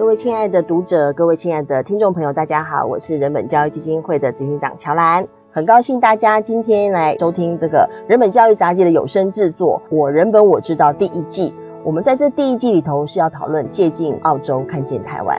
各位亲爱的读者，各位亲爱的听众朋友，大家好，我是人本教育基金会的执行长乔兰，很高兴大家今天来收听这个人本教育杂志的有声制作《我人本我知道》第一季。我们在这第一季里头是要讨论借镜澳洲，看见台湾。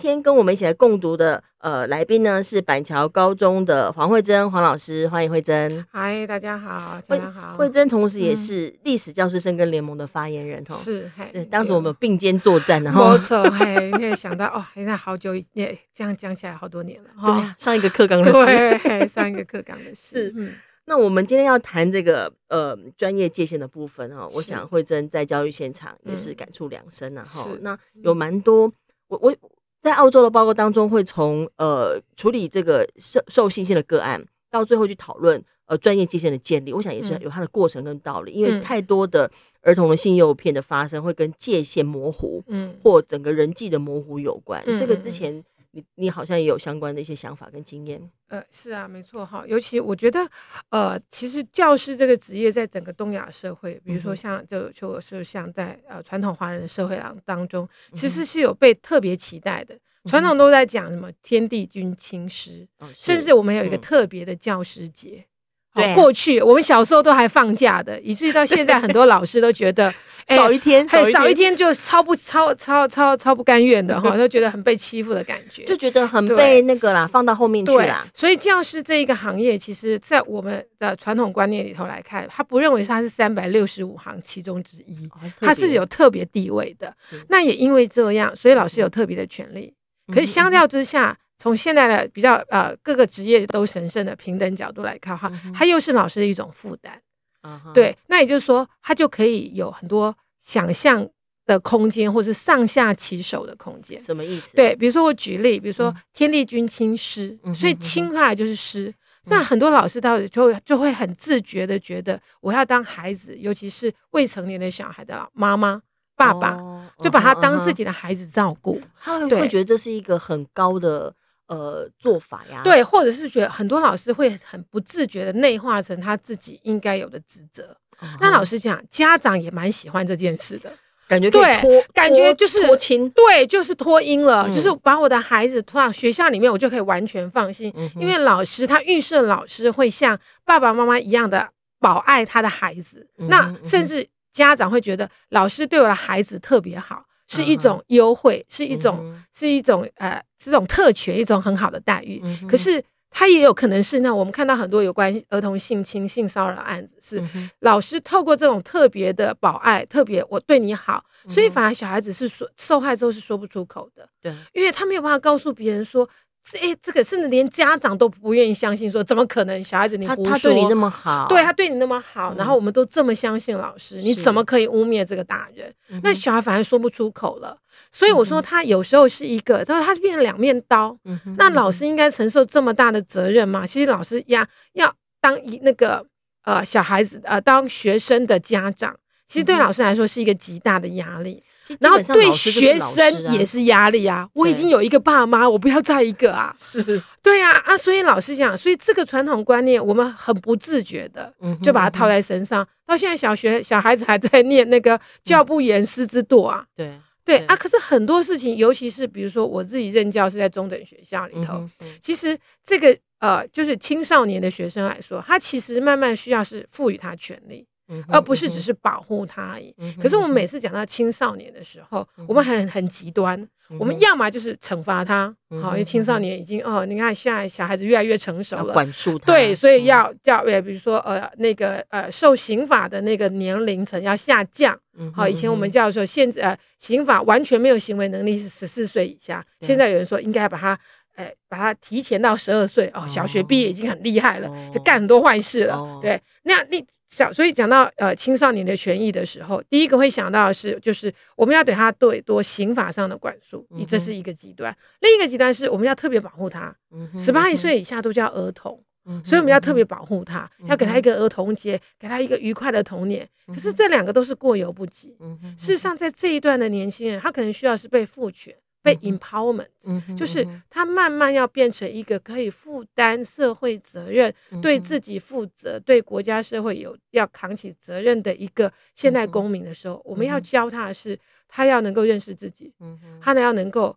天跟我们一起来共读的呃来宾呢是板桥高中的黄慧珍黄老师，欢迎慧珍。嗨，大家好，大家好。慧珍同时也是历史教师生跟联盟的发言人，是，对，当时我们并肩作战，然后没错，嘿，你可以想到哦，现在好久也这样讲起来好多年了，对啊，上一个课纲的事，对，上一个课纲的事。嗯，那我们今天要谈这个呃专业界限的部分哈，我想慧珍在教育现场也是感触良深啊。哈，那有蛮多我我。在澳洲的报告当中，会从呃处理这个受受性侵的个案，到最后去讨论呃专业界限的建立，我想也是有它的过程跟道理。嗯、因为太多的儿童的性诱骗的发生，会跟界限模糊，嗯，或整个人际的模糊有关。嗯、这个之前。你你好像也有相关的一些想法跟经验，呃，是啊，没错哈。尤其我觉得，呃，其实教师这个职业在整个东亚社会，比如说像就就是像在呃传统华人的社会当当中，其实是有被特别期待的。传统都在讲什么天地君亲师，甚至我们有一个特别的教师节。对，过去我们小时候都还放假的，以至于到现在 很多老师都觉得少一天，少少一天就超不超超超超不甘愿的哈，都觉得很被欺负的感觉，就觉得很被那个啦，放到后面去啦。所以教师这一个行业，其实，在我们的传统观念里头来看，他不认为他是三百六十五行其中之一，他是有特别地位的。那也因为这样，所以老师有特别的权利。可是相较之下，从现在的比较呃各个职业都神圣的平等角度来看哈，他又是老师的一种负担，对，那也就是说他就可以有很多想象的空间，或是上下其手的空间。什么意思？对，比如说我举例，比如说天地君亲师，所以亲下来就是师。那很多老师到底就就会很自觉的觉得，我要当孩子，尤其是未成年的小孩的妈妈爸爸，就把他当自己的孩子照顾，他会觉得这是一个很高的。呃，做法呀，对，或者是觉得很多老师会很不自觉的内化成他自己应该有的职责。Uh. 那老师讲，家长也蛮喜欢这件事的，感觉对，感觉就是对，就是脱音了，嗯、就是把我的孩子托到学校里面，我就可以完全放心，嗯、因为老师他预设老师会像爸爸妈妈一样的保爱他的孩子，嗯、那甚至家长会觉得老师对我的孩子特别好。是一种优惠，是一种，是一种呃，这种特权，一种很好的待遇。嗯、可是，他也有可能是那我们看到很多有关儿童性侵、性骚扰案子，是老师透过这种特别的保爱，特别我对你好，所以反而小孩子是说受害之后是说不出口的。对，因为他没有办法告诉别人说。这哎，这个甚至连家长都不愿意相信，说怎么可能？小孩子你胡说，他对你那么好，对他对你那么好，然后我们都这么相信老师，你怎么可以污蔑这个大人？那小孩反而说不出口了。所以我说他有时候是一个，他说他变成两面刀。那老师应该承受这么大的责任吗？其实老师要要当一那个呃小孩子呃当学生的家长，其实对老师来说是一个极大的压力。然后对学生也是压力啊！我已经有一个爸妈，我不要再一个啊！是，对啊啊！所以老师讲，所以这个传统观念，我们很不自觉的就把它套在身上。到现在小学小孩子还在念那个“教不严，师之惰”啊！对对啊！可是很多事情，尤其是比如说我自己任教是在中等学校里头，其实这个呃，就是青少年的学生来说，他其实慢慢需要是赋予他权利。而不是只是保护他而已。可是我们每次讲到青少年的时候，我们很很极端。我们要么就是惩罚他，好，因为青少年已经哦，你看现在小孩子越来越成熟了，管束他。对，所以要叫，比如说呃，那个呃，受刑法的那个年龄层要下降。好，以前我们叫说限制呃，刑法完全没有行为能力是十四岁以下，现在有人说应该把他。哎，把他提前到十二岁哦，小学毕业已经很厉害了，就干很多坏事了。对，那样你小，所以讲到呃青少年的权益的时候，第一个会想到的是，就是我们要对他多多刑法上的管束，这是一个极端；另一个极端是我们要特别保护他，十八岁以下都叫儿童，所以我们要特别保护他，要给他一个儿童节，给他一个愉快的童年。可是这两个都是过犹不及。事实上，在这一段的年轻人，他可能需要是被赋权。被 empowerment，、嗯、就是他慢慢要变成一个可以负担社会责任、嗯、对自己负责、对国家社会有要扛起责任的一个现代公民的时候，嗯、我们要教他的是，他要能够认识自己，嗯、他呢要能够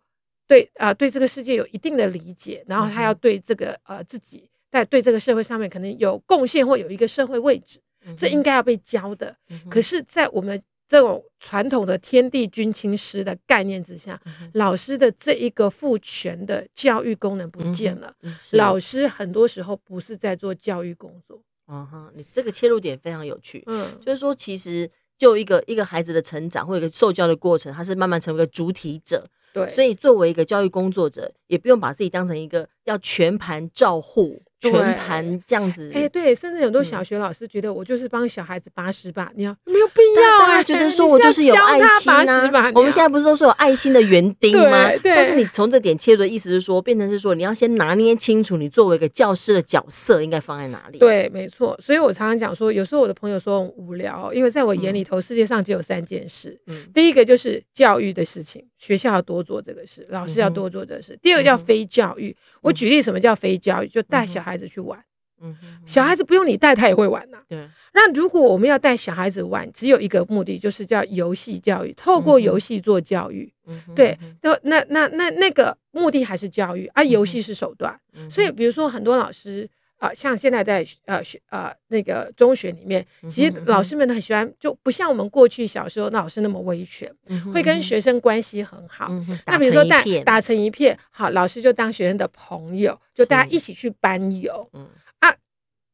对啊、呃、对这个世界有一定的理解，然后他要对这个呃自己在对这个社会上面可能有贡献或有一个社会位置，嗯、这应该要被教的。嗯、可是，在我们这种传统的天地君亲师的概念之下，嗯、老师的这一个父权的教育功能不见了。嗯、老师很多时候不是在做教育工作。嗯哼，你这个切入点非常有趣。嗯，就是说，其实就一个一个孩子的成长或一个受教的过程，他是慢慢成为一个主体者。对，所以作为一个教育工作者，也不用把自己当成一个要全盘照护。全盘这样子，哎，对，甚至很多小学老师觉得我就是帮小孩子拔屎把尿，没有必要。大家觉得说我就是有爱心啊。我们现在不是都说有爱心的园 丁吗？但是你从这点切入的意思是说，变成是说你要先拿捏清楚，你作为一个教师的角色应该放在哪里。对，没错。所以我常常讲说，有时候我的朋友说很无聊，因为在我眼里头，世界上只有三件事。嗯第一个就是教育的事情，学校要多做这个事，老师要多做这个事。第二个叫非教育。我举例什么叫非教育，就带小孩。子去玩，嗯，小孩子不用你带，他也会玩呐。对，那如果我们要带小孩子玩，只有一个目的，就是叫游戏教育，透过游戏做教育。嗯，对，那那那那那个目的还是教育，而游戏是手段。所以，比如说很多老师啊，像现在在呃学呃那个中学里面，其实老师们都很喜欢，就不像我们过去小时候那老师那么威权，会跟学生关系很好。那比如说带打成一片，好，老师就当学生的朋友，就大家一起去班游。嗯啊，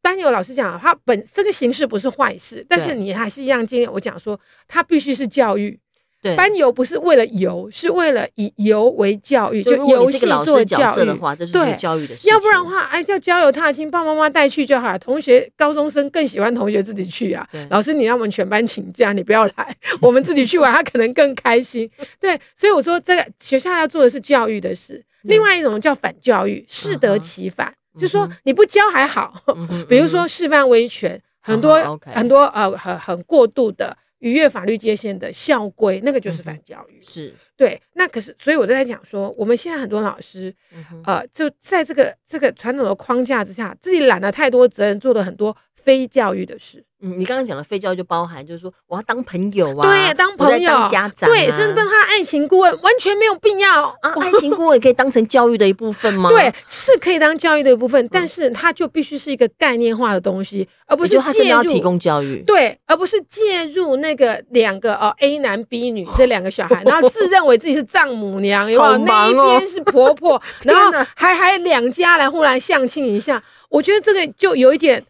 班游老师讲，他本这个形式不是坏事，但是你还是一样，今天我讲说，他必须是教育。对，班游不是为了游，是为了以游为教育，就游戏做教育的话，这是教育的事情。要不然的话，哎，叫郊游踏青，爸爸妈妈带去就好。同学，高中生更喜欢同学自己去啊。老师，你让我们全班请假，你不要来，我们自己去玩，他可能更开心。对，所以我说，这个学校要做的是教育的事。嗯、另外一种叫反教育，适得其反，嗯、就说你不教还好，嗯、比如说示范威权，很多、嗯、很多呃很很过度的。逾越法律界限的校规，那个就是反教育。嗯、是。对，那可是，所以我就在讲说，我们现在很多老师，嗯、呃，就在这个这个传统的框架之下，自己揽了太多责任，做了很多非教育的事。嗯，你刚刚讲的非教育就包含，就是说我要当朋友啊，对，当朋友，当家长、啊，对，甚至当他爱情顾问，完全没有必要啊。爱情顾问也可以当成教育的一部分吗？对，是可以当教育的一部分，但是它就必须是一个概念化的东西，而不是介入提供教育。对，而不是介入那个两个哦 A 男 B 女 这两个小孩，然后自认为自己是丈母娘，有没有？那一边是婆婆，然后还还两家来互来相亲一下，我觉得这个就有一点。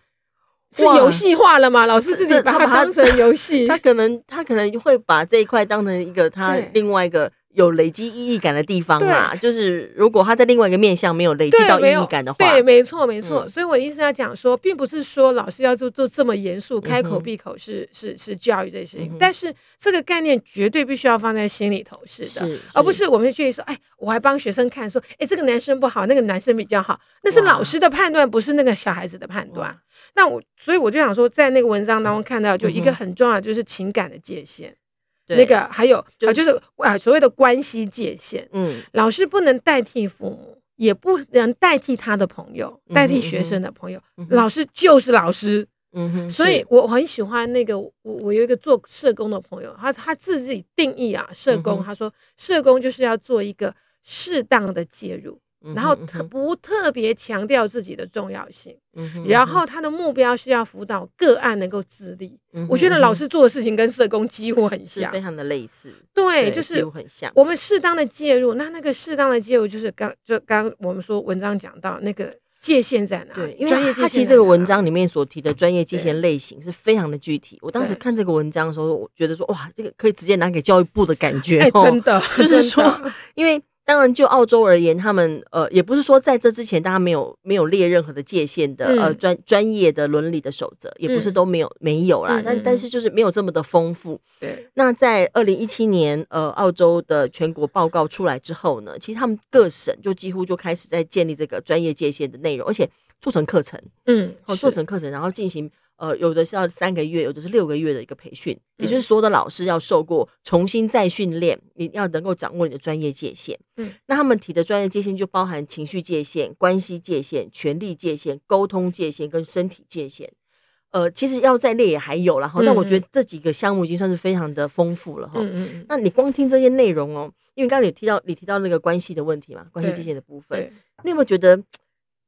是游戏化了吗？老师自己把它当成游戏，他可能他可能会把这一块当成一个他另外一个。有累积意义感的地方嘛？对就是如果他在另外一个面向没有累积到意义感的话，对，没错，没错。嗯、所以我的意思要讲说，并不是说老师要做做这么严肃，开口闭口是、嗯、是是，教育这些事情，嗯、但是这个概念绝对必须要放在心里头，是的，是是而不是我们去说，哎，我还帮学生看说，哎，这个男生不好，那个男生比较好，那是老师的判断，不是那个小孩子的判断。那我所以我就想说，在那个文章当中看到，就一个很重要就是情感的界限。那个还有啊，就是啊，所谓的关系界限。嗯，老师不能代替父母，也不能代替他的朋友，代替学生的朋友。老师就是老师。嗯哼。所以我很喜欢那个，我我有一个做社工的朋友，他他自己定义啊，社工，他说社工就是要做一个适当的介入。然后特不特别强调自己的重要性，嗯、然后他的目标是要辅导个案能够自立。嗯、我觉得老师做的事情跟社工几乎很像，非常的类似。对，对就是很像。我们适当的介入，那那个适当的介入就是刚就刚我们说文章讲到那个界限在哪？对，因为他其实这个文章里面所提的专业界限类型是非常的具体。我当时看这个文章的时候，我觉得说哇，这个可以直接拿给教育部的感觉。哎，真的，就是说，因为。当然，就澳洲而言，他们呃，也不是说在这之前大家没有没有列任何的界限的、嗯、呃专专业的伦理的守则，也不是都没有、嗯、没有啦。但但是就是没有这么的丰富。对、嗯。那在二零一七年呃澳洲的全国报告出来之后呢，其实他们各省就几乎就开始在建立这个专业界限的内容，而且做成课程。嗯。哦，做成课程，然后进行呃，有的是要三个月，有的是六个月的一个培训，也就是所有的老师要受过重新再训练，你要能够掌握你的专业界限。嗯，那他们提的专业界限就包含情绪界限、关系界限、权力界限、沟通界限跟身体界限。呃，其实要再列也还有了哈，但我觉得这几个项目已经算是非常的丰富了哈。嗯嗯，那你光听这些内容哦，因为刚刚你提到你提到那个关系的问题嘛，关系界限的部分，你有没有觉得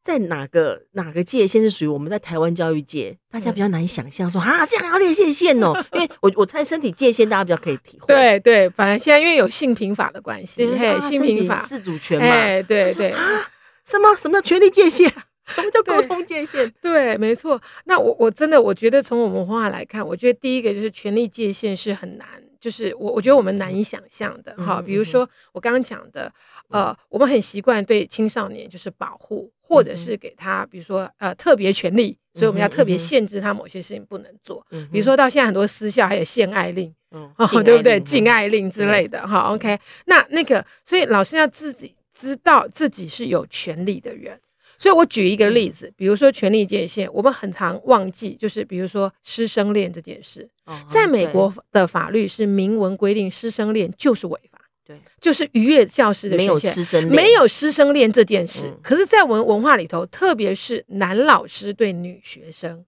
在哪个哪个界限是属于我们在台湾教育界大家比较难想象说啊，这样还要列界限哦？因为我我猜身体界限大家比较可以体会。对对，反正现在因为有性平法的关系，嘿，性平法自主权嘛，哎，对对啊，什么什么叫权利界限？什么叫沟通界限？对，对，没错。那我我真的我觉得从我们文化来看，我觉得第一个就是权力界限是很难，就是我我觉得我们难以想象的哈。嗯、比如说我刚刚讲的，呃，嗯、我们很习惯对青少年就是保护，或者是给他比如说呃特别权利，所以我们要特别限制他某些事情不能做。嗯、比如说到现在很多私校还有限爱令，嗯，对不对？禁爱令之类的哈。嗯、OK，那那个所以老师要自己知道自己是有权利的人。所以，我举一个例子，比如说权力界限，我们很常忘记，就是比如说师生恋这件事，在美国的法律是明文规定，师生恋就是违法，对，就是逾越教师的界限，没有师生恋这件事。可是，在我们文化里头，特别是男老师对女学生。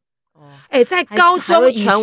哎，在高中以上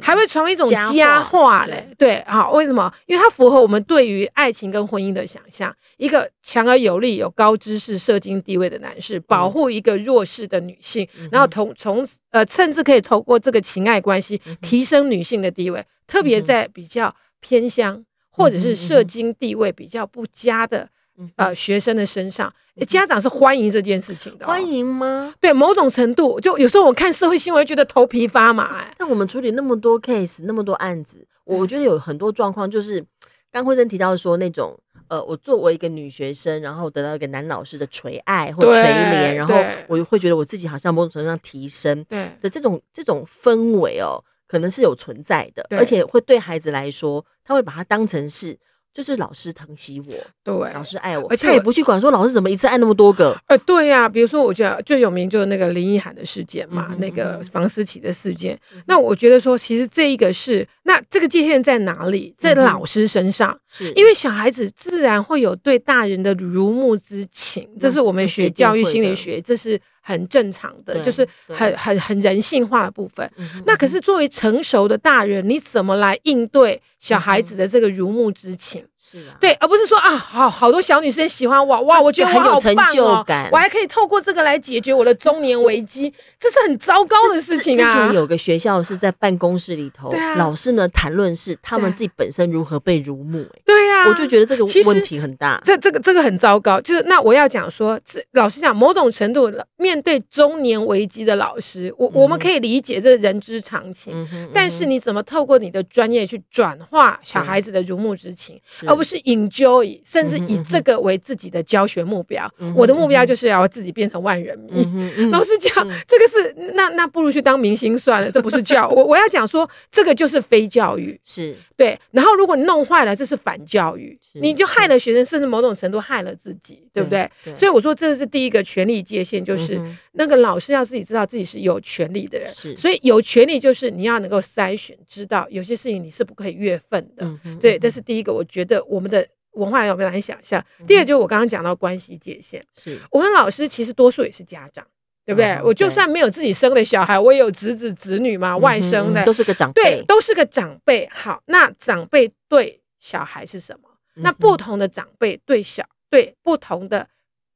还会成为一种佳话嘞，对，好，为什么？因为它符合我们对于爱情跟婚姻的想象。一个强而有力、有高知识、社经地位的男士，保护一个弱势的女性，然后从从呃，甚至可以透过这个情爱关系提升女性的地位，特别在比较偏乡或者是社经地位比较不佳的。呃，学生的身上，家长是欢迎这件事情的。欢迎吗？对，某种程度，就有时候我看社会新闻，觉得头皮发麻。哎，但我们处理那么多 case，那么多案子，我觉得有很多状况，就是刚慧珍提到说那种，呃，我作为一个女学生，然后得到一个男老师的垂爱或垂怜，然后我会觉得我自己好像某种程度上提升的这种这种氛围哦，可能是有存在的，而且会对孩子来说，他会把它当成是。就是老师疼惜我，对，老师爱我，而且他也不去管说老师怎么一次爱那么多个。呃，对呀、啊，比如说我觉得最有名就是那个林奕涵的事件嘛，嗯、那个房思琪的事件。嗯、那我觉得说，其实这一个是，那这个界限在哪里？在老师身上，是因为小孩子自然会有对大人的如沐之情，这是我们学教育心理学，这是。很正常的，就是很很很人性化的部分。嗯、那可是作为成熟的大人，你怎么来应对小孩子的这个如沐之情？是啊，对，而不是说啊，好好多小女生喜欢我，哇，我觉得我好棒哦，很有成就感，我还可以透过这个来解决我的中年危机，这是很糟糕的事情啊。之前有个学校是在办公室里头，啊、老师呢谈论是他们自己本身如何被如沐，对呀、啊，我就觉得这个问题很大，这这个这个很糟糕。就是那我要讲说，这老实讲，某种程度面对中年危机的老师，我、嗯、我们可以理解这人之常情，嗯嗯、但是你怎么透过你的专业去转化小孩子的如沐之情？而不是 enjoy，甚至以这个为自己的教学目标。嗯、我的目标就是要自己变成万人迷。老实讲，嗯、这个是那那不如去当明星算了。这不是教我我要讲说，这个就是非教育。是对。然后如果你弄坏了，这是反教育，你就害了学生，甚至某种程度害了自己，对不对？对对，所以我说这是第一个权利界限，就是、嗯、那个老师要自己知道自己是有权利的人。所以有权利就是你要能够筛选，知道有些事情你是不可以越分的。嗯、哼对，这是第一个。我觉得我们的。文化有没有难想象？第二就是我刚刚讲到关系界限，是我们老师其实多数也是家长，对不对？我就算没有自己生的小孩，我也有侄子侄女嘛，外甥的都是个长辈，对，都是个长辈。好，那长辈对小孩是什么？那不同的长辈对小对不同的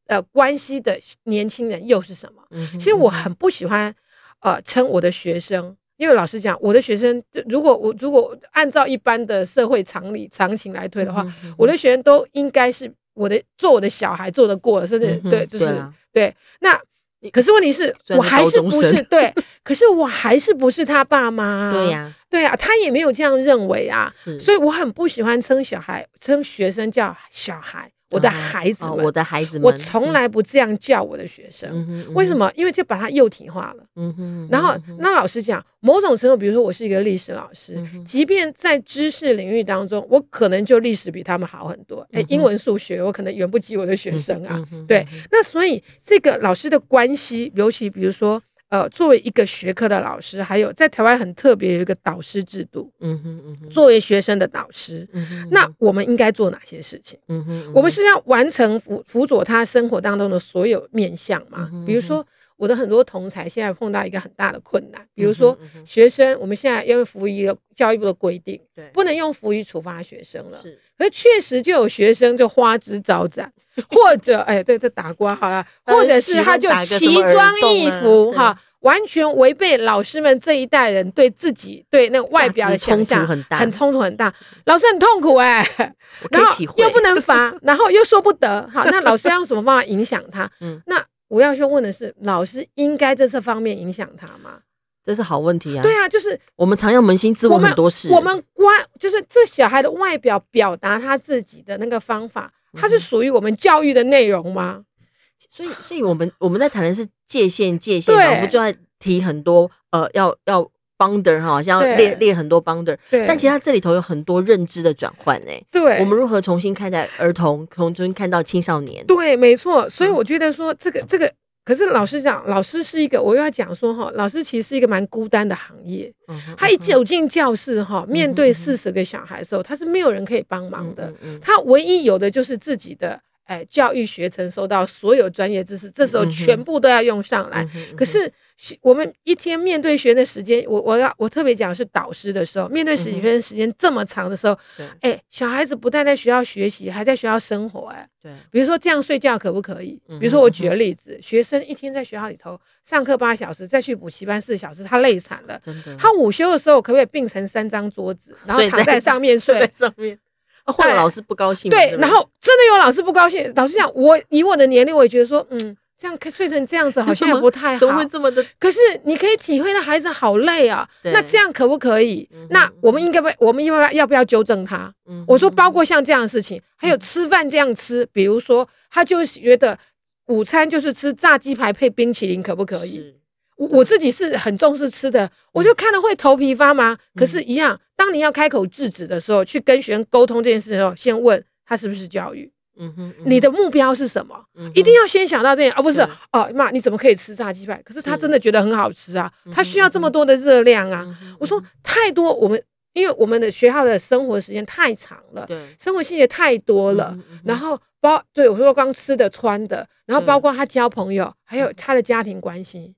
呃关系的年轻人又是什么？其实我很不喜欢呃称我的学生。因为老实讲，我的学生，如果我如果按照一般的社会常理常情来推的话，我的学生都应该是我的做我的小孩做得过了，甚至、嗯、对，就是对。那可是问题是，我还是不是对？可是我还是不是他爸妈？对呀、啊，对呀、啊，他也没有这样认为啊。所以我很不喜欢称小孩称学生叫小孩。我的孩子们，我的孩子们，我从来不这样叫我的学生。为什么？因为就把他幼体化了。嗯哼。然后，那老师讲，某种程度，比如说我是一个历史老师，即便在知识领域当中，我可能就历史比他们好很多。哎，英文、数学，我可能远不及我的学生啊。对。那所以，这个老师的关系，尤其比如说呃，作为一个学科的老师，还有在台湾很特别有一个导师制度，嗯哼嗯哼，作为学生的导师，嗯哼，那我们应该做哪些事情？嗯哼，我们是要完成辅辅佐他生活当中的所有面向嘛？比如说，我的很多同才现在碰到一个很大的困难，比如说学生，我们现在因为服于一个教育部的规定，对，不能用服于处罚学生了，是，可是确实就有学生就花枝招展。或者哎，对，这打光好了，或者是他就奇装异服哈，完全违背老师们这一代人对自己对那个外表的想象，很很冲突很大，老师很痛苦哎，然后又不能罚，然后又说不得，好，那老师要用什么方法影响他？嗯，那我要去问的是，老师应该在这方面影响他吗？这是好问题啊。对啊，就是我们常要扪心自问很多事，我们关就是这小孩的外表表达他自己的那个方法。它是属于我们教育的内容吗？所以，所以我们我们在谈的是界限，界限仿佛就在提很多呃，要要 boundary 哈，像要列列很多 boundary。但其实它这里头有很多认知的转换哎。对，我们如何重新看待儿童，重新看到青少年？对，没错。所以我觉得说这个这个。可是老师讲，老师是一个，我又要讲说哈，老师其实是一个蛮孤单的行业。他一走进教室哈，面对四十个小孩的时候，他是没有人可以帮忙的。他唯一有的就是自己的哎教育学程，收到所有专业知识，这时候全部都要用上来。可是。我们一天面对学生的时间，我我要我特别讲的是导师的时候，面对学生时间这么长的时候，哎、欸，小孩子不但在学校学习，还在学校生活、欸，哎，对，比如说这样睡觉可不可以？比如说我举个例子，学生一天在学校里头上课八小时，再去补习班四小时，他累惨了。真的，他午休的时候可不可以并成三张桌子，然后躺在上面 睡？在上面，或者老师不高兴？对，然后真的有老师不高兴。老师讲，我以我的年龄，我也觉得说，嗯。这样睡成这样子好像也不太好，怎么会这么的？可是你可以体会到孩子好累啊。那这样可不可以？那我们应该不，我们应该要不要纠正他？我说包括像这样的事情，还有吃饭这样吃，比如说他就觉得午餐就是吃炸鸡排配冰淇淋，可不可以？我我自己是很重视吃的，我就看了会头皮发麻。可是，一样，当你要开口制止的时候，去跟学生沟通这件事的时候，先问他是不是教育。嗯哼，你的目标是什么？一定要先想到这样，而不是哦妈，你怎么可以吃炸鸡排？可是他真的觉得很好吃啊，他需要这么多的热量啊。我说太多，我们因为我们的学校的生活时间太长了，对，生活细节太多了。然后包对我说光吃的穿的，然后包括他交朋友，还有他的家庭关系。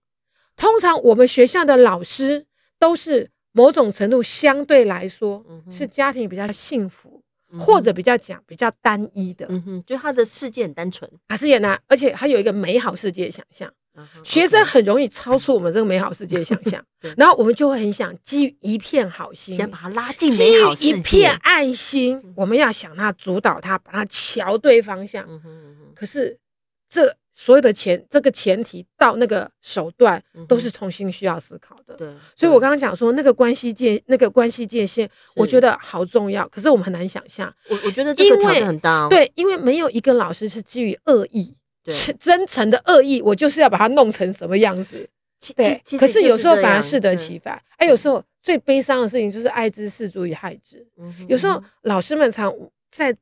通常我们学校的老师都是某种程度相对来说是家庭比较幸福。或者比较讲比较单一的，嗯哼，就他的世界很单纯，他是也呢，而且他有一个美好世界的想象。Uh. 学生很容易超出我们这个美好世界的想象，然后我们就会很想基于一片好心，先把他拉进美好世界，基于一片爱心，嗯、我们要想他主导他，把他瞧对方向。嗯、哼嗯哼可是这。所有的前这个前提到那个手段都是重新需要思考的。对，所以我刚刚讲说那个关系界那个关系界限，我觉得好重要。可是我们很难想象。我我觉得这个挑战很大。对，因为没有一个老师是基于恶意，是真诚的恶意，我就是要把它弄成什么样子。对，可是有时候反而适得其反。哎，有时候最悲伤的事情就是爱之深责以害之。有时候老师们常在。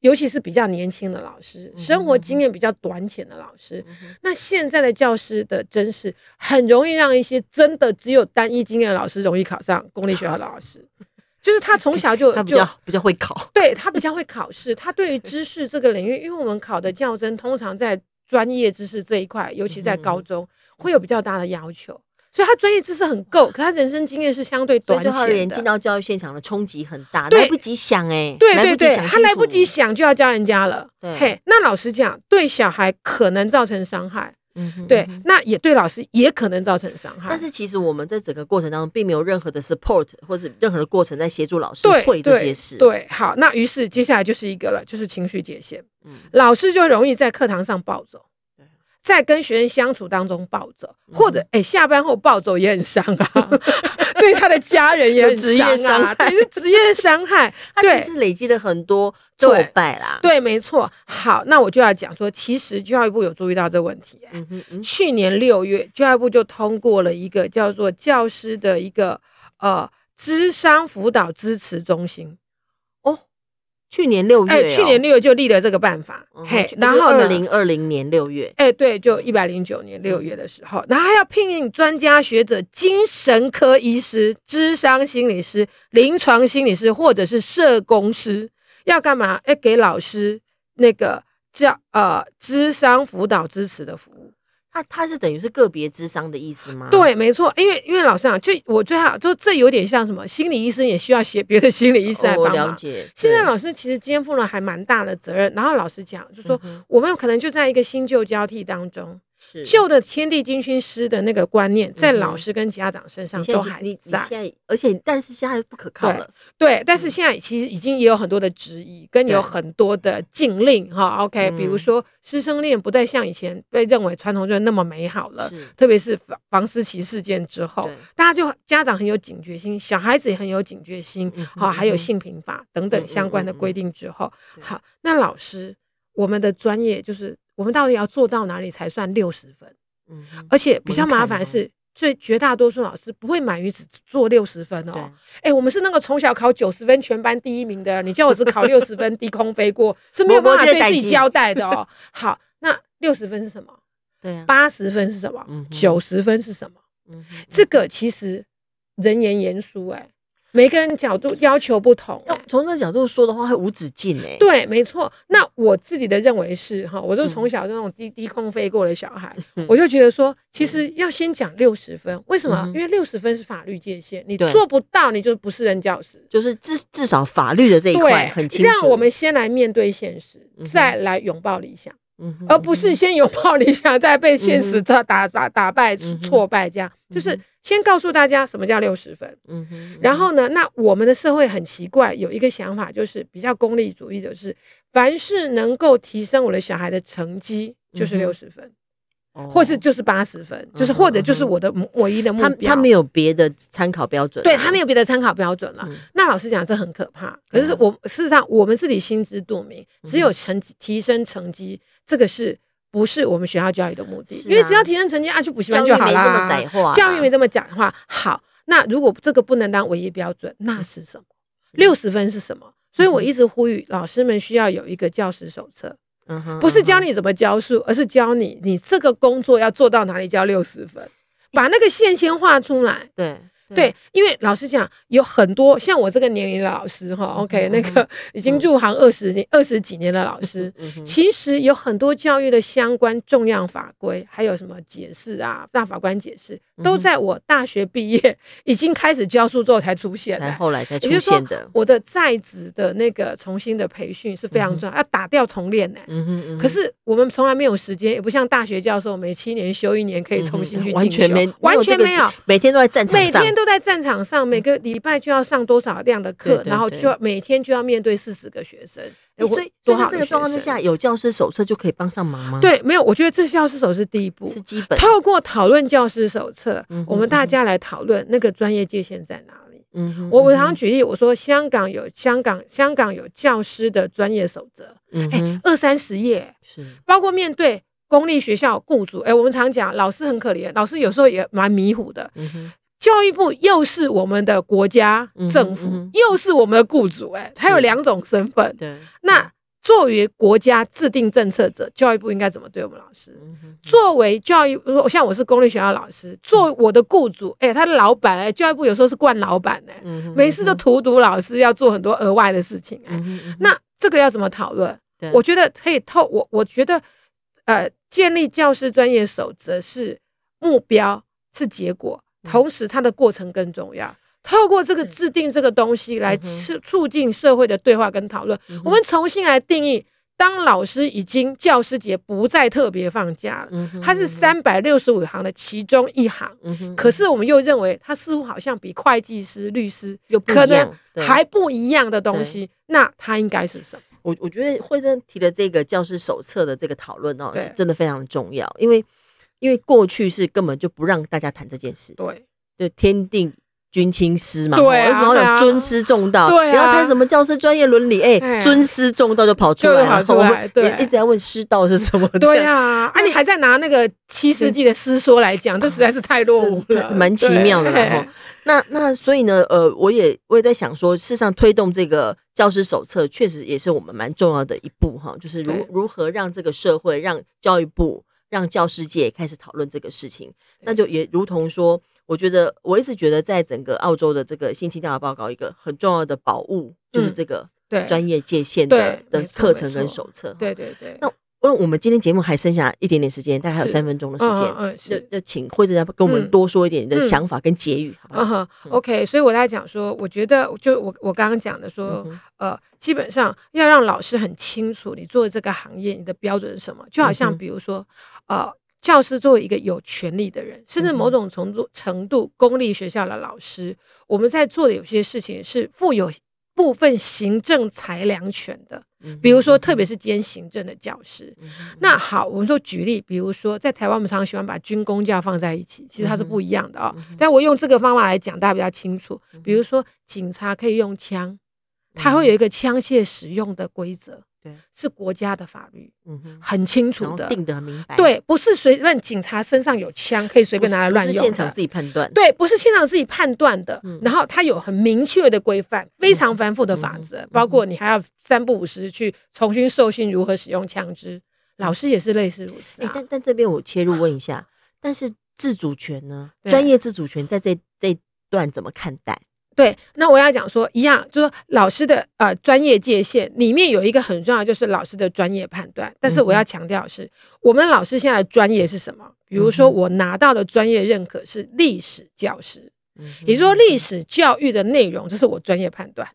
尤其是比较年轻的老师，生活经验比较短浅的老师，嗯、那现在的教师的真是很容易让一些真的只有单一经验的老师容易考上公立学校的老师，就是他从小就 他比较就比较会考，对他比较会考试，他对于知识这个领域，因为我们考的教甄通常在专业知识这一块，尤其在高中会有比较大的要求。所以他专业知识很够，可他人生经验是相对短浅的。所以进到教育现场的冲击很大，来不及想哎，对对对，他来不及想就要教人家了。嘿，那老实讲，对小孩可能造成伤害，嗯，对，那也对老师也可能造成伤害。但是其实我们在整个过程当中，并没有任何的 support 或者任何的过程在协助老师会这些事。对，好，那于是接下来就是一个了，就是情绪界限。嗯，老师就容易在课堂上暴走。在跟学生相处当中暴走，或者哎、欸、下班后暴走也很伤啊，对他的家人也很伤啊，对，是职业伤害。他其实累积了很多挫败啦。对，对，没错。好，那我就要讲说，其实教育部有注意到这个问题、欸。嗯嗯，去年六月，教育部就通过了一个叫做教师的一个呃智商辅导支持中心。去年六月、哦，哎，去年六月就立了这个办法，嗯、嘿，然后二零二零年六月，哎，对，就一百零九年六月的时候，嗯、然后还要聘用专家学者、精神科医师、智商心理师、临床心理师或者是社工师，要干嘛？哎，给老师那个叫呃智商辅导支持的服务。他他是等于是个别智商的意思吗？对，没错，因为因为老师啊，就我最好就这有点像什么心理医生也需要写别的心理医生来帮忙。哦、我了解。现在老师其实肩负了还蛮大的责任，然后老师讲，就说我们可能就在一个新旧交替当中。旧的天地军训师的那个观念，在老师跟家长身上都还在，而且但是现在不可靠了。对，但是现在其实已经也有很多的质疑，跟有很多的禁令哈。OK，比如说师生恋不再像以前被认为传统就那么美好了，特别是房房思琪事件之后，大家就家长很有警觉心，小孩子也很有警觉心。好，还有性平法等等相关的规定之后，好，那老师我们的专业就是。我们到底要做到哪里才算六十分？嗯，而且比较麻烦的是，最绝大多数老师不会满于只做六十分哦。哎、欸，我们是那个从小考九十分全班第一名的，你叫我只考六十分 低空飞过是没有办法对自己交代的哦。好，那六十分是什么？对啊，八十分是什么？九十、嗯、分是什么？这个其实人言言殊哎。每个人角度要求不同，欸，从这个角度说的话会无止境哎。对，没错。那我自己的认为是哈，我就从小就那种低低空飞过的小孩，嗯、我就觉得说，其实要先讲六十分，嗯、为什么？因为六十分是法律界限，你做不到，你就不是任教师。就是至至少法律的这一块很清楚。让我们先来面对现实，再来拥抱理想。而不是先拥抱理想，再被现实打打打打败挫败，这样。就是先告诉大家什么叫六十分。嗯哼，然后呢，那我们的社会很奇怪，有一个想法就是比较功利主义，就是凡是能够提升我的小孩的成绩，就是六十分。或是就是八十分，就是或者就是我的唯一的目标。他他没有别的参考标准，对他没有别的参考标准了。那老实讲，这很可怕。可是我事实上，我们自己心知肚明，只有成绩提升成绩，这个是不是我们学校教育的目的？因为只要提升成绩，啊，去补习班就好了。教育没这么讲话。好，那如果这个不能当唯一标准，那是什么？六十分是什么？所以我一直呼吁老师们需要有一个教师手册。不是教你怎么教书，而是教你你这个工作要做到哪里叫六十分，把那个线先画出来。对。对，因为老实讲，有很多像我这个年龄的老师哈，OK，那个已经入行二十年、二十几年的老师，其实有很多教育的相关重要法规，还有什么解释啊，大法官解释，都在我大学毕业已经开始教书之后才出现的，后来才出现的。我的在职的那个重新的培训是非常重要，要打掉重练呢。可是我们从来没有时间，也不像大学教授每七年休一年可以重新去进修，完全没，完全没有，每天都在战场上，每天。都在战场上，每个礼拜就要上多少量的课，然后就要每天就要面对四十个学生。所以，所以在这个状况之下，有教师手册就可以帮上忙吗？对，没有。我觉得这教师手册是第一步，是基本。透过讨论教师手册，我们大家来讨论那个专业界限在哪里。嗯，我我常常举例，我说香港有香港香港有教师的专业守则，哎，二三十页，是包括面对公立学校雇主，哎，我们常讲老师很可怜，老师有时候也蛮迷糊的。嗯教育部又是我们的国家政府，嗯嗯、又是我们的雇主，哎，他有两种身份。对，那作为国家制定政策者，教育部应该怎么对我们老师？作为教育，像我是公立学校老师，作为我的雇主，哎，他的老板，哎，教育部有时候是惯老板，哎，每次都荼毒老师，要做很多额外的事情，哎，那这个要怎么讨论？我觉得可以透我，我觉得，呃，建立教师专业守则是目标，是结果。同时，它的过程更重要。透过这个制定这个东西来促促进社会的对话跟讨论。我们重新来定义，当老师已经教师节不再特别放假了，它是三百六十五行的其中一行。可是我们又认为它似乎好像比会计师、律师可能还不一样的东西，那它应该是什么？我我觉得慧珍提的这个教师手册的这个讨论哦，是真的非常的重要，因为。因为过去是根本就不让大家谈这件事，对，就天定君亲师嘛，对、啊，为什么要讲尊师重道？对、啊，然后谈什么教师专业伦理？哎、欸，尊师重道就跑出来了。我们也一直在问师道是什么？对呀、啊，啊，你还在拿那个七世纪的师说来讲，这实在是太落伍了，蛮奇妙的哈。那那所以呢，呃，我也我也在想说，事实上推动这个教师手册，确实也是我们蛮重要的一步哈，就是如如何让这个社会，让教育部，让教师界开始讨论这个事情，那就也如同说。我觉得我一直觉得，在整个澳洲的这个性侵调查报告，一个很重要的宝物就是这个专业界限的的课程跟手册。对对对。那那我们今天节目还剩下一点点时间，大概还有三分钟的时间，嗯，就就请惠贞跟我们多说一点你的想法跟结语，好不好？嗯，OK。所以我在讲说，我觉得就我我刚刚讲的说，呃，基本上要让老师很清楚，你做这个行业你的标准是什么，就好像比如说，呃。教师作为一个有权利的人，甚至某种程度程度公立学校的老师，我们在做的有些事情是负有部分行政裁量权的。比如说，特别是兼行政的教师。那好，我们说举例，比如说在台湾，我们常常喜欢把军工教放在一起，其实它是不一样的哦。但我用这个方法来讲，大家比较清楚。比如说，警察可以用枪，它会有一个枪械使用的规则。对，是国家的法律，嗯哼，很清楚的，定得很明白。对，不是随便警察身上有枪可以随便拿来乱用，是现场自己判断。对，不是现场自己判断的。嗯、然后他有很明确的规范，非常繁复的法则，嗯、包括你还要三不五时去重新受训如何使用枪支。老师也是类似如此、啊欸。但但这边我切入问一下，但是自主权呢？专业自主权在这这段怎么看待？对，那我要讲说一样，就是说老师的呃专业界限里面有一个很重要，就是老师的专业判断。但是我要强调的是，我们老师现在的专业是什么？比如说我拿到的专业认可是历史教师，也就是说历史教育的内容，这是我专业判断。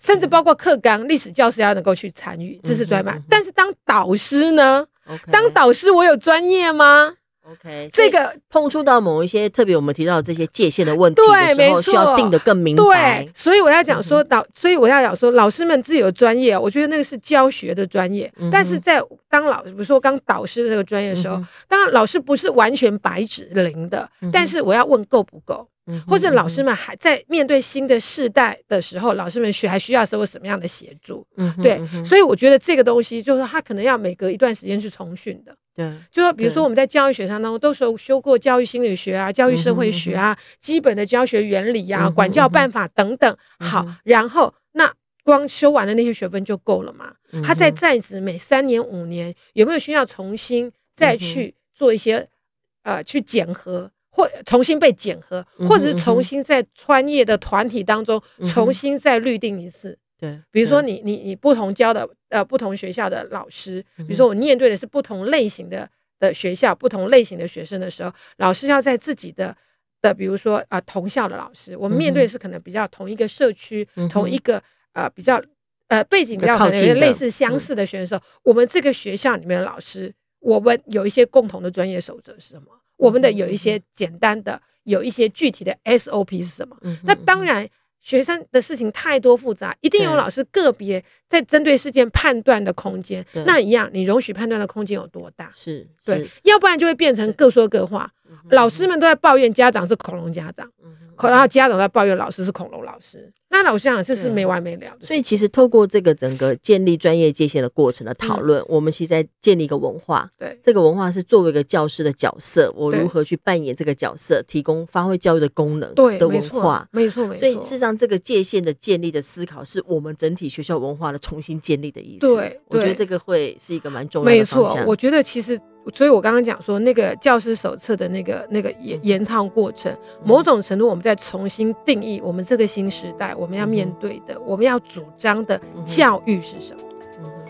甚至包括课纲，历史教师要能够去参与，这是专业判。但是当导师呢？当导师我有专业吗？OK，这个碰触到某一些特别我们提到的这些界限的问题的时候，需要定得更明白。对，所以我要讲说导，所以我要讲说，老师们自己有专业，我觉得那个是教学的专业。但是在当老，比如说刚导师的那个专业的时候，当然老师不是完全白纸零的，但是我要问够不够，或者老师们还在面对新的世代的时候，老师们需还需要受什么样的协助？对，所以我觉得这个东西就是说，他可能要每隔一段时间去重训的。对，就说比如说我们在教育学上当中都是修过教育心理学啊、教育社会学啊、基本的教学原理啊、管教办法等等。好，然后那光修完了那些学分就够了吗？他在在职每三年五年有没有需要重新再去做一些呃去检核，或重新被检核，或者是重新在专业的团体当中重新再律定一次？对，比如说你你你不同教的呃不同学校的老师，比如说我面对的是不同类型的的学校，不同类型的学生的时候，老师要在自己的的比如说啊、呃、同校的老师，我们面对的是可能比较同一个社区，嗯、同一个呃比较呃背景比较可能类似相似的学生的时候，我们这个学校里面的老师，我们有一些共同的专业守则是什么？我们的有一些简单的，有一些具体的 SOP 是什么？嗯、那当然。学生的事情太多复杂，一定有老师个别在针对事件判断的空间。那一样，你容许判断的空间有多大？是，对，是要不然就会变成各说各话。对老师们都在抱怨家长是恐龙家长。嗯然后家长在抱怨老师是恐龙老师，那老师讲这是没完没了的。所以其实透过这个整个建立专业界限的过程的讨论，我们其实在建立一个文化。对，这个文化是作为一个教师的角色，我如何去扮演这个角色，提供发挥教育的功能的文化。没错，没错。所以事实上，这个界限的建立的思考，是我们整体学校文化的重新建立的意思。对，我觉得这个会是一个蛮重要的方向。没错，我觉得其实。所以，我刚刚讲说，那个教师手册的那个那个研研讨过程，某种程度，我们在重新定义我们这个新时代我们要面对的，我们要主张的教育是什么？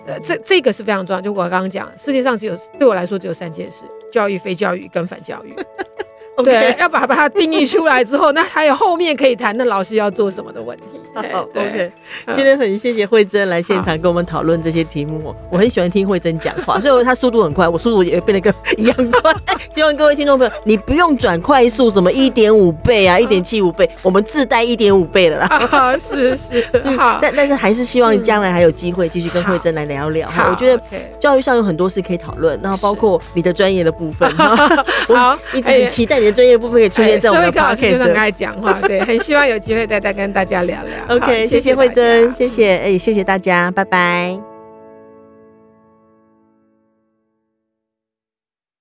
呃，这这个是非常重要。就我刚刚讲，世界上只有对我来说只有三件事：教育、非教育跟反教育。Okay. 对，要把把它定义出来之后，那还有后面可以谈的老师要做什么的问题。好，OK。今天很谢谢慧珍来现场跟我们讨论这些题目。我很喜欢听慧珍讲话，所以她速度很快，我速度也变得跟 一样快。希望各位听众朋友，你不用转快速，什么一点五倍啊，一点七五倍，我们自带一点五倍的啦。啊，是是，好。但但是还是希望将来还有机会继续跟慧珍来聊聊。好，我觉得教育上有很多事可以讨论，然后包括你的专业的部分。好，我一直很期待。你的专业部分可以出现在我们的 podcast。爱讲话，对，很希望有机会再再跟大家聊聊。OK，谢谢慧珍，谢谢，哎，谢谢大家，拜拜。